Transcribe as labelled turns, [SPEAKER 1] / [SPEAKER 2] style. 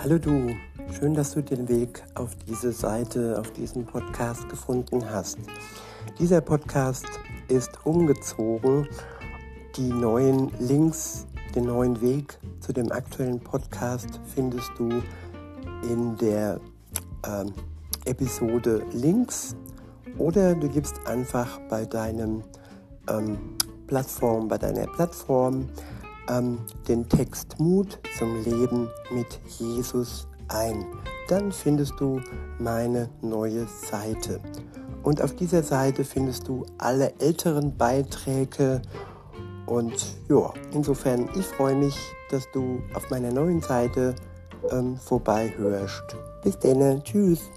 [SPEAKER 1] Hallo du, schön, dass du den Weg auf diese Seite, auf diesen Podcast gefunden hast. Dieser Podcast ist umgezogen. Die neuen Links, den neuen Weg zu dem aktuellen Podcast findest du in der ähm, Episode Links oder du gibst einfach bei deinem ähm, Plattform, bei deiner Plattform ähm, den Text Mut zum Leben mit Jesus ein. Dann findest du meine neue Seite. Und auf dieser Seite findest du alle älteren Beiträge. Und ja, insofern, ich freue mich, dass du auf meiner neuen Seite ähm, vorbeihörst. Bis dann, tschüss.